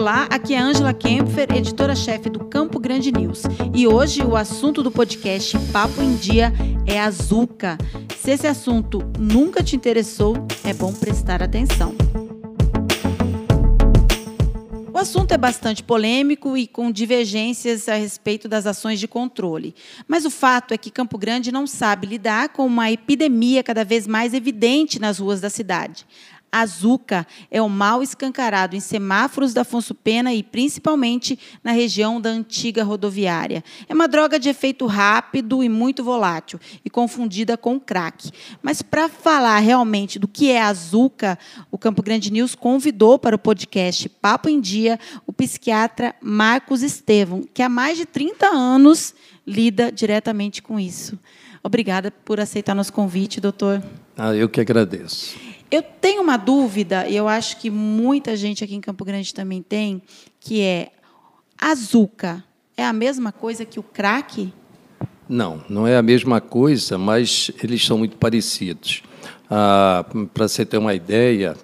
Olá, aqui é Ângela Kempfer, editora-chefe do Campo Grande News. E hoje o assunto do podcast Papo em Dia é a Zuca. Se esse assunto nunca te interessou, é bom prestar atenção. O assunto é bastante polêmico e com divergências a respeito das ações de controle. Mas o fato é que Campo Grande não sabe lidar com uma epidemia cada vez mais evidente nas ruas da cidade. A Zuca é o mal escancarado em semáforos da Afonso Pena e principalmente na região da antiga rodoviária. É uma droga de efeito rápido e muito volátil e confundida com crack. Mas para falar realmente do que é a Zuca, o Campo Grande News convidou para o podcast Papo em Dia o psiquiatra Marcos Estevam, que há mais de 30 anos lida diretamente com isso. Obrigada por aceitar nosso convite, doutor. Ah, eu que agradeço. Eu tenho uma dúvida, e eu acho que muita gente aqui em Campo Grande também tem, que é a Zuca é a mesma coisa que o crack? Não, não é a mesma coisa, mas eles são muito parecidos. Ah, Para você ter uma ideia,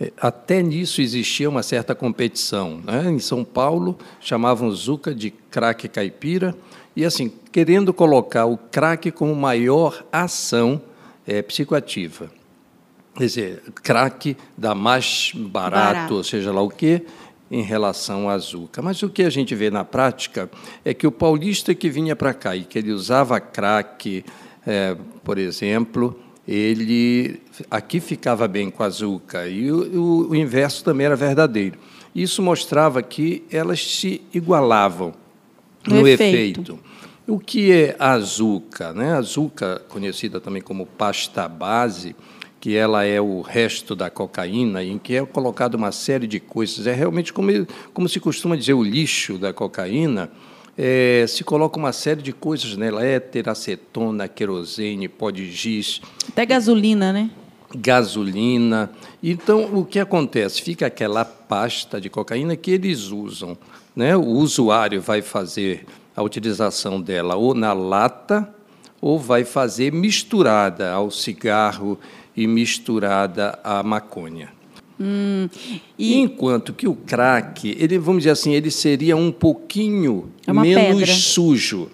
é, até nisso existia uma certa competição. Né? Em São Paulo, chamavam Zuca de crack caipira, e assim, querendo colocar o crack como maior ação é, psicoativa. Quer dizer, crack dá mais barato, barato, ou seja lá o quê, em relação à Azuca. Mas o que a gente vê na prática é que o paulista que vinha para cá e que ele usava crack, é, por exemplo, ele aqui ficava bem com a Azuca, e o, o, inverso também era verdadeiro. Isso mostrava que elas se igualavam no, no efeito. efeito. O que é a Azuca? Né? A Azuca, conhecida também como pasta base, que ela é o resto da cocaína, em que é colocado uma série de coisas. É realmente como, como se costuma dizer o lixo da cocaína. É, se coloca uma série de coisas nela, éter, acetona, querosene, pó de giz. Até gasolina, né? Gasolina. Então, o que acontece? Fica aquela pasta de cocaína que eles usam. Né? O usuário vai fazer a utilização dela ou na lata ou vai fazer misturada ao cigarro e misturada à maconha. Hum, e... Enquanto que o crack, ele, vamos dizer assim, ele seria um pouquinho é menos pedra. sujo.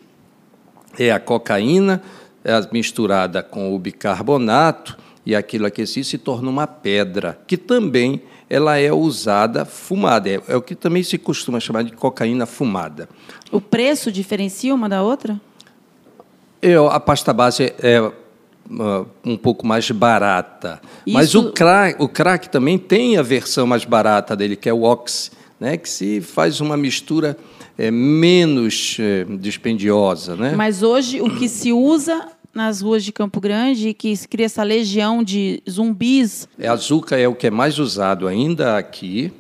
É a cocaína é misturada com o bicarbonato e aquilo aquecido se torna uma pedra, que também ela é usada fumada. É, é o que também se costuma chamar de cocaína fumada. O preço diferencia uma da outra? É, a pasta base é um pouco mais barata. Isso... Mas o crack, o crack também tem a versão mais barata dele, que é o ox, né, que se faz uma mistura é, menos é, dispendiosa. Né? Mas hoje o que se usa nas ruas de Campo Grande, que se cria essa legião de zumbis. É, a Zuca é o que é mais usado ainda aqui,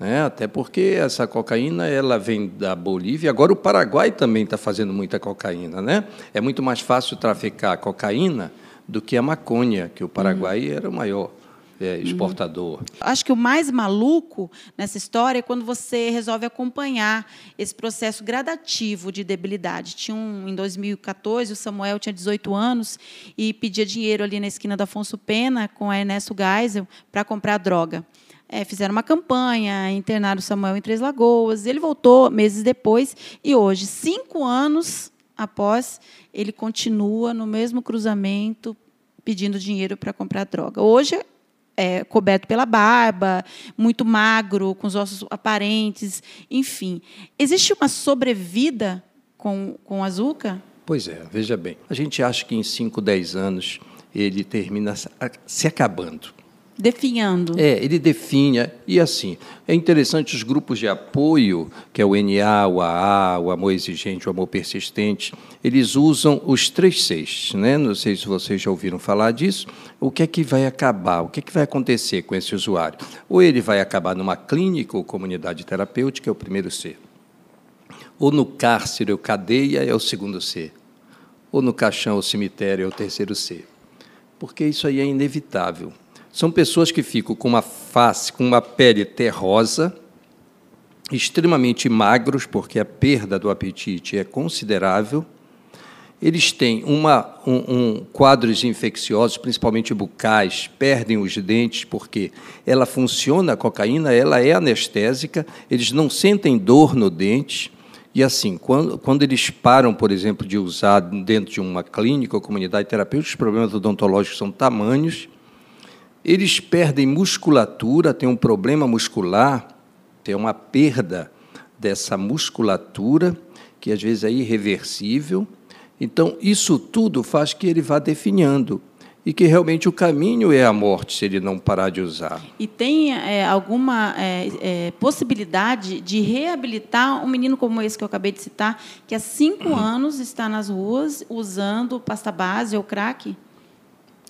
né? até porque essa cocaína ela vem da Bolívia. Agora o Paraguai também está fazendo muita cocaína. Né? É muito mais fácil traficar cocaína do que a maconha, que o Paraguai uhum. era o maior é, exportador. Uhum. Acho que o mais maluco nessa história é quando você resolve acompanhar esse processo gradativo de debilidade. Tinha um, em 2014, o Samuel tinha 18 anos e pedia dinheiro ali na esquina da Afonso Pena com a Ernesto Geisel para comprar droga. É, fizeram uma campanha, internaram o Samuel em Três Lagoas. Ele voltou meses depois e hoje, cinco anos após, ele continua no mesmo cruzamento pedindo dinheiro para comprar droga. Hoje é coberto pela barba, muito magro, com os ossos aparentes, enfim. Existe uma sobrevida com, com a Zuca? Pois é, veja bem. A gente acha que em 5, 10 anos ele termina se acabando. Definhando. É, ele definha. E assim, é interessante os grupos de apoio, que é o NA, o AA, o amor exigente, o amor persistente, eles usam os três seis. Né? Não sei se vocês já ouviram falar disso. O que é que vai acabar? O que é que vai acontecer com esse usuário? Ou ele vai acabar numa clínica ou comunidade terapêutica, é o primeiro C. Ou no cárcere ou cadeia, é o segundo C. Ou no caixão ou cemitério, é o terceiro C. Porque isso aí é inevitável. São pessoas que ficam com uma face, com uma pele terrosa, extremamente magros, porque a perda do apetite é considerável, eles têm uma, um, um, quadros infecciosos, principalmente bucais, perdem os dentes, porque ela funciona, a cocaína, ela é anestésica, eles não sentem dor no dente. E assim, quando, quando eles param, por exemplo, de usar dentro de uma clínica ou comunidade terapêutica, os problemas odontológicos são tamanhos, eles perdem musculatura, tem um problema muscular, tem uma perda dessa musculatura, que às vezes é irreversível, então, isso tudo faz que ele vá definhando e que realmente o caminho é a morte se ele não parar de usar. E tem é, alguma é, é, possibilidade de reabilitar um menino como esse que eu acabei de citar, que há cinco uhum. anos está nas ruas usando pasta base ou crack?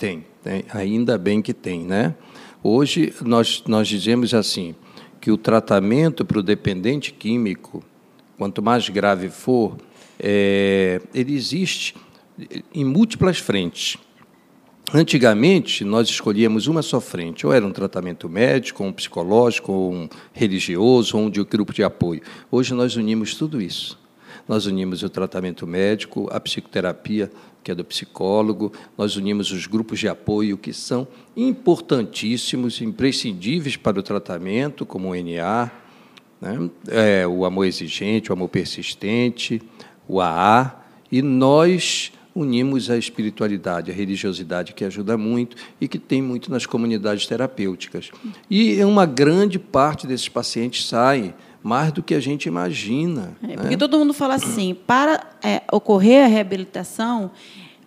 Tem, tem, ainda bem que tem, né? Hoje nós nós dizemos assim que o tratamento para o dependente químico, quanto mais grave for, é, ele existe em múltiplas frentes. Antigamente, nós escolhíamos uma só frente, ou era um tratamento médico, ou um psicológico, ou um religioso, ou um de um grupo de apoio. Hoje nós unimos tudo isso. Nós unimos o tratamento médico, a psicoterapia, que é do psicólogo, nós unimos os grupos de apoio, que são importantíssimos, imprescindíveis para o tratamento, como o NA, né? é, o amor exigente, o amor persistente, o AA, e nós unimos a espiritualidade, a religiosidade, que ajuda muito e que tem muito nas comunidades terapêuticas. E uma grande parte desses pacientes saem mais do que a gente imagina. É, porque né? todo mundo fala assim, para é, ocorrer a reabilitação,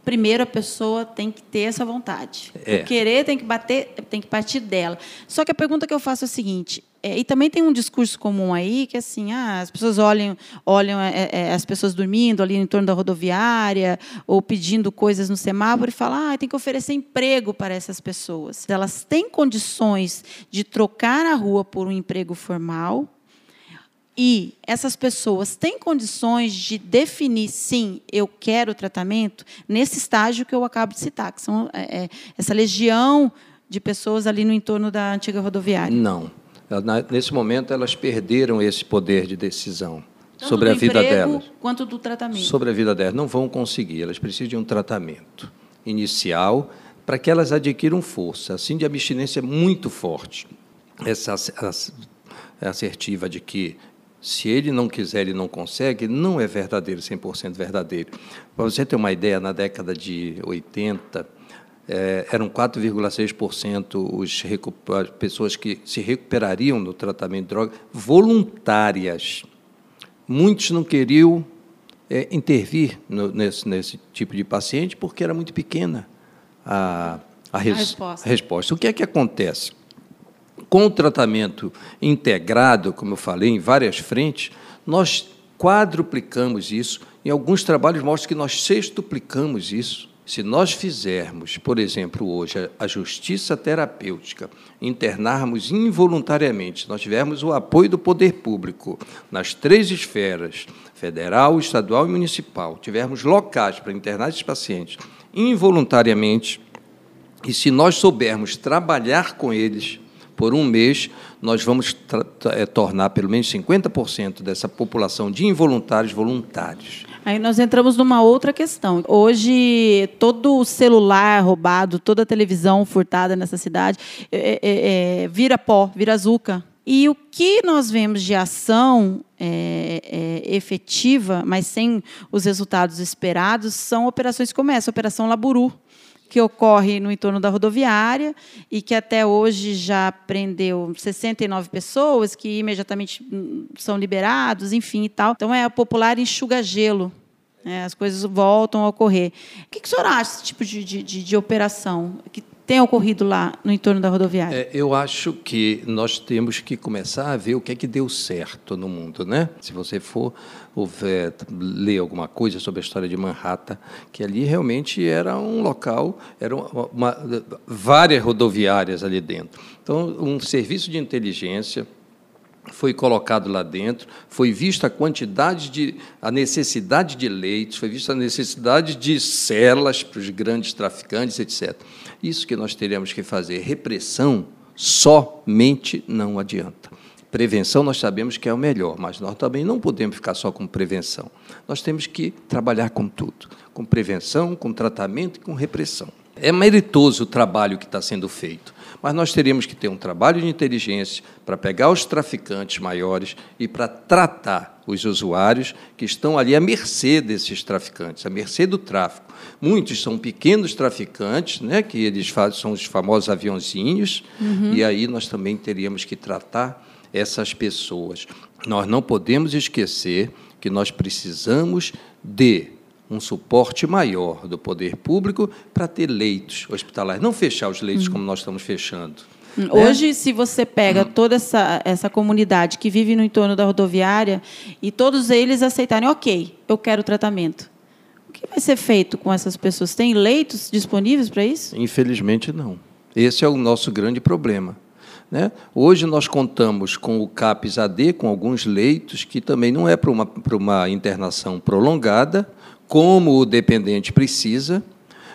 primeiro a pessoa tem que ter essa vontade. É. O querer tem que bater, tem que partir dela. Só que a pergunta que eu faço é a seguinte: é, e também tem um discurso comum aí que assim, ah, as pessoas olham, olham é, é, as pessoas dormindo ali em torno da rodoviária ou pedindo coisas no semáforo e falam, ah, tem que oferecer emprego para essas pessoas. Elas têm condições de trocar a rua por um emprego formal e essas pessoas têm condições de definir, sim, eu quero tratamento, nesse estágio que eu acabo de citar, que são é, é essa legião de pessoas ali no entorno da antiga rodoviária? Não. Nesse momento, elas perderam esse poder de decisão Tanto sobre a vida delas. Quanto do tratamento. Sobre a vida delas. Não vão conseguir, elas precisam de um tratamento inicial para que elas adquiram força. Assim, de abstinência muito forte. Essa assertiva de que se ele não quiser, ele não consegue, não é verdadeiro, 100% verdadeiro. Para você ter uma ideia, na década de 80, é, eram 4,6% as pessoas que se recuperariam no tratamento de droga voluntárias. Muitos não queriam é, intervir no, nesse, nesse tipo de paciente porque era muito pequena a, a, res, a resposta. resposta. O que é que acontece? Com o tratamento integrado, como eu falei, em várias frentes, nós quadruplicamos isso. Em alguns trabalhos mostram que nós sextuplicamos isso. Se nós fizermos, por exemplo, hoje a justiça terapêutica, internarmos involuntariamente, nós tivermos o apoio do poder público nas três esferas, federal, estadual e municipal, tivermos locais para internar esses pacientes involuntariamente, e se nós soubermos trabalhar com eles, por um mês, nós vamos é, tornar pelo menos 50% dessa população de involuntários voluntários. Aí nós entramos numa outra questão. Hoje, todo o celular roubado, toda a televisão furtada nessa cidade é, é, vira pó, vira azuca. E o que nós vemos de ação é, é, efetiva, mas sem os resultados esperados, são operações como essa, a Operação Laburu, que ocorre no entorno da rodoviária e que até hoje já prendeu 69 pessoas que imediatamente hum, são liberados, enfim e tal. Então é a popular enxuga-gelo. Né? As coisas voltam a ocorrer. O que, que o senhor acha desse tipo de, de, de, de operação? Que tem ocorrido lá no entorno da rodoviária? É, eu acho que nós temos que começar a ver o que é que deu certo no mundo, né? Se você for houver, ler alguma coisa sobre a história de Manhattan, que ali realmente era um local, eram uma, várias rodoviárias ali dentro. Então, um serviço de inteligência foi colocado lá dentro, foi vista a quantidade de a necessidade de leitos, foi vista a necessidade de celas para os grandes traficantes, etc. Isso que nós teríamos que fazer. Repressão somente não adianta. Prevenção nós sabemos que é o melhor, mas nós também não podemos ficar só com prevenção. Nós temos que trabalhar com tudo, com prevenção, com tratamento e com repressão. É meritoso o trabalho que está sendo feito, mas nós teríamos que ter um trabalho de inteligência para pegar os traficantes maiores e para tratar os usuários que estão ali à mercê desses traficantes, à mercê do tráfico. Muitos são pequenos traficantes, né, que eles fazem, são os famosos aviãozinhos, uhum. e aí nós também teríamos que tratar essas pessoas. Nós não podemos esquecer que nós precisamos de um suporte maior do poder público para ter leitos hospitalares, não fechar os leitos uhum. como nós estamos fechando. Né? Hoje, né? se você pega toda essa, essa comunidade que vive no entorno da rodoviária e todos eles aceitarem, ok, eu quero tratamento. O que vai ser feito com essas pessoas? Tem leitos disponíveis para isso? Infelizmente, não. Esse é o nosso grande problema. Né? Hoje nós contamos com o CAPS AD, com alguns leitos, que também não é para uma, para uma internação prolongada, como o dependente precisa.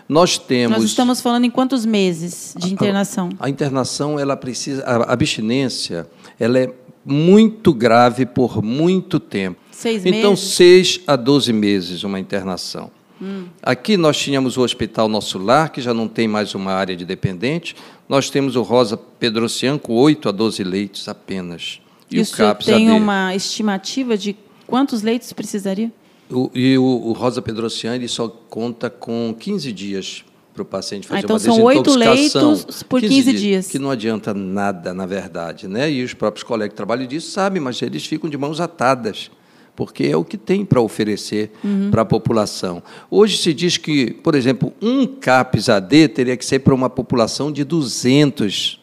Nós temos. Nós estamos falando em quantos meses de internação? A, a internação, ela precisa. A abstinência, ela é muito grave por muito tempo. Seis então, meses? seis a doze meses uma internação. Hum. Aqui nós tínhamos o Hospital Nosso Lar, que já não tem mais uma área de dependente. Nós temos o Rosa Pedrocian com 8 a 12 leitos apenas. E, e o CAPS tem AD. uma estimativa de quantos leitos precisaria? O, e o, o Rosa Pedrocian ele só conta com 15 dias para o paciente fazer ah, então uma são oito leitos por 15, 15 dias, dias, Que não adianta nada, na verdade. Né? E os próprios colegas que trabalham disso sabem, mas eles ficam de mãos atadas porque é o que tem para oferecer uhum. para a população. Hoje se diz que, por exemplo, um CAPS AD teria que ser para uma população de 200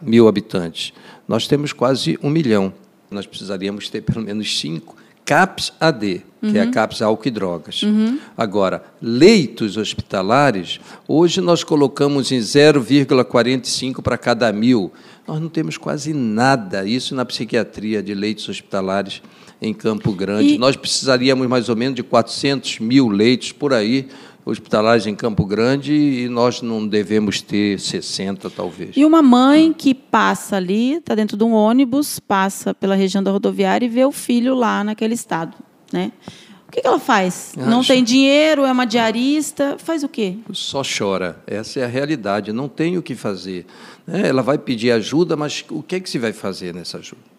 mil habitantes. Nós temos quase um milhão. Nós precisaríamos ter pelo menos cinco CAPS AD, que uhum. é a uhum. CAPS álcool e drogas. Uhum. Agora, leitos hospitalares, hoje nós colocamos em 0,45 para cada mil. Nós não temos quase nada, isso na psiquiatria de leitos hospitalares em Campo Grande. E... Nós precisaríamos mais ou menos de 400 mil leitos por aí hospitalares em Campo Grande e nós não devemos ter 60, talvez. E uma mãe que passa ali, está dentro de um ônibus, passa pela região da rodoviária e vê o filho lá naquele estado, né? O que, ela faz? Não tem dinheiro, é uma diarista, faz o quê? Só chora. Essa é a realidade. Não tem o que fazer. Né? Ela vai pedir ajuda, mas o que é que se vai fazer nessa ajuda?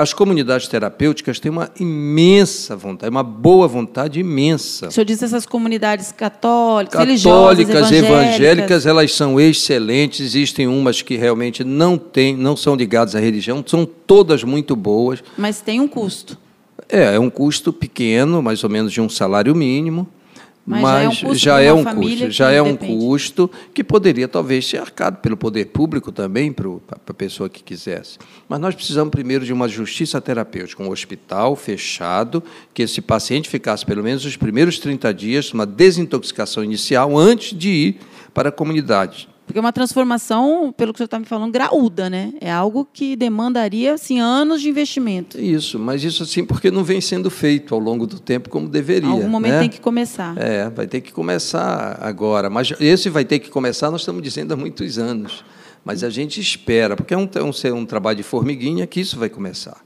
As comunidades terapêuticas têm uma imensa vontade, uma boa vontade imensa. O senhor disse essas comunidades católicas, católicas, evangélicas. evangélicas, elas são excelentes. Existem umas que realmente não têm, não são ligadas à religião, são todas muito boas. Mas tem um custo. É, é um custo pequeno, mais ou menos de um salário mínimo. Mas, já é um custo, já é um custo, já é um custo que poderia talvez ser arcado pelo poder público também para a pessoa que quisesse. Mas nós precisamos primeiro de uma justiça terapêutica, um hospital fechado, que esse paciente ficasse pelo menos os primeiros 30 dias, uma desintoxicação inicial antes de ir para a comunidade. Porque é uma transformação, pelo que o senhor está me falando, graúda, né? É algo que demandaria assim, anos de investimento. Isso, mas isso assim porque não vem sendo feito ao longo do tempo como deveria. Em algum momento né? tem que começar. É, vai ter que começar agora. Mas esse vai ter que começar, nós estamos dizendo há muitos anos. Mas a gente espera, porque é um, é um, um trabalho de formiguinha que isso vai começar.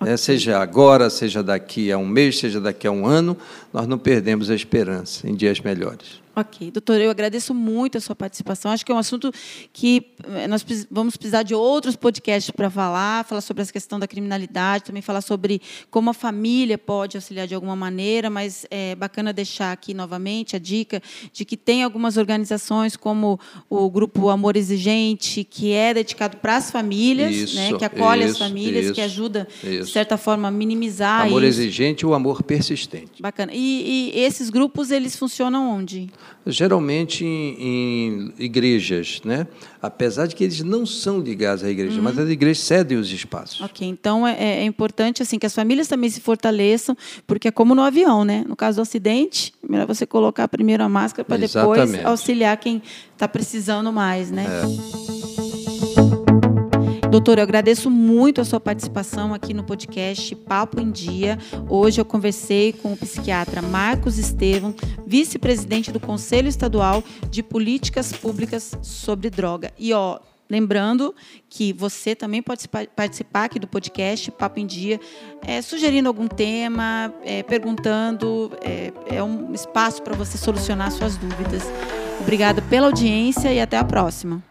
Okay. seja agora, seja daqui a um mês, seja daqui a um ano, nós não perdemos a esperança em dias melhores. Ok, doutor, eu agradeço muito a sua participação. Acho que é um assunto que eh, nós vamos precisar de outros podcasts para falar, falar sobre essa questão da criminalidade, também falar sobre como a família pode auxiliar de alguma maneira, mas é bacana deixar aqui novamente a dica de que tem algumas organizações como o Grupo Amor Exigente, que é dedicado para as famílias, isso, né, que acolhe isso, as famílias, isso, que ajuda, de certa forma, a minimizar Amor exigente e o amor persistente. Bacana. E, e esses grupos, eles funcionam onde? Geralmente em, em, igrejas, né? apesar de que eles não são ligados à igreja, uhum. mas as igrejas cedem os espaços. Ok, então é, é, importante assim que as famílias também se fortaleçam, porque é como no avião, né? No caso do acidente, melhor você colocar primeiro a máscara para depois auxiliar quem está precisando mais, né? É. Doutor, eu agradeço muito a sua participação aqui no podcast Papo em Dia. Hoje eu conversei com o psiquiatra Marcos Estevam, vice-presidente do Conselho Estadual de Políticas Públicas sobre Droga. E ó, Lembrando que você também pode participar aqui do podcast Papo em Dia, é, sugerindo algum tema, é, perguntando. É, é um espaço para você solucionar suas dúvidas. Obrigada pela audiência e até a próxima.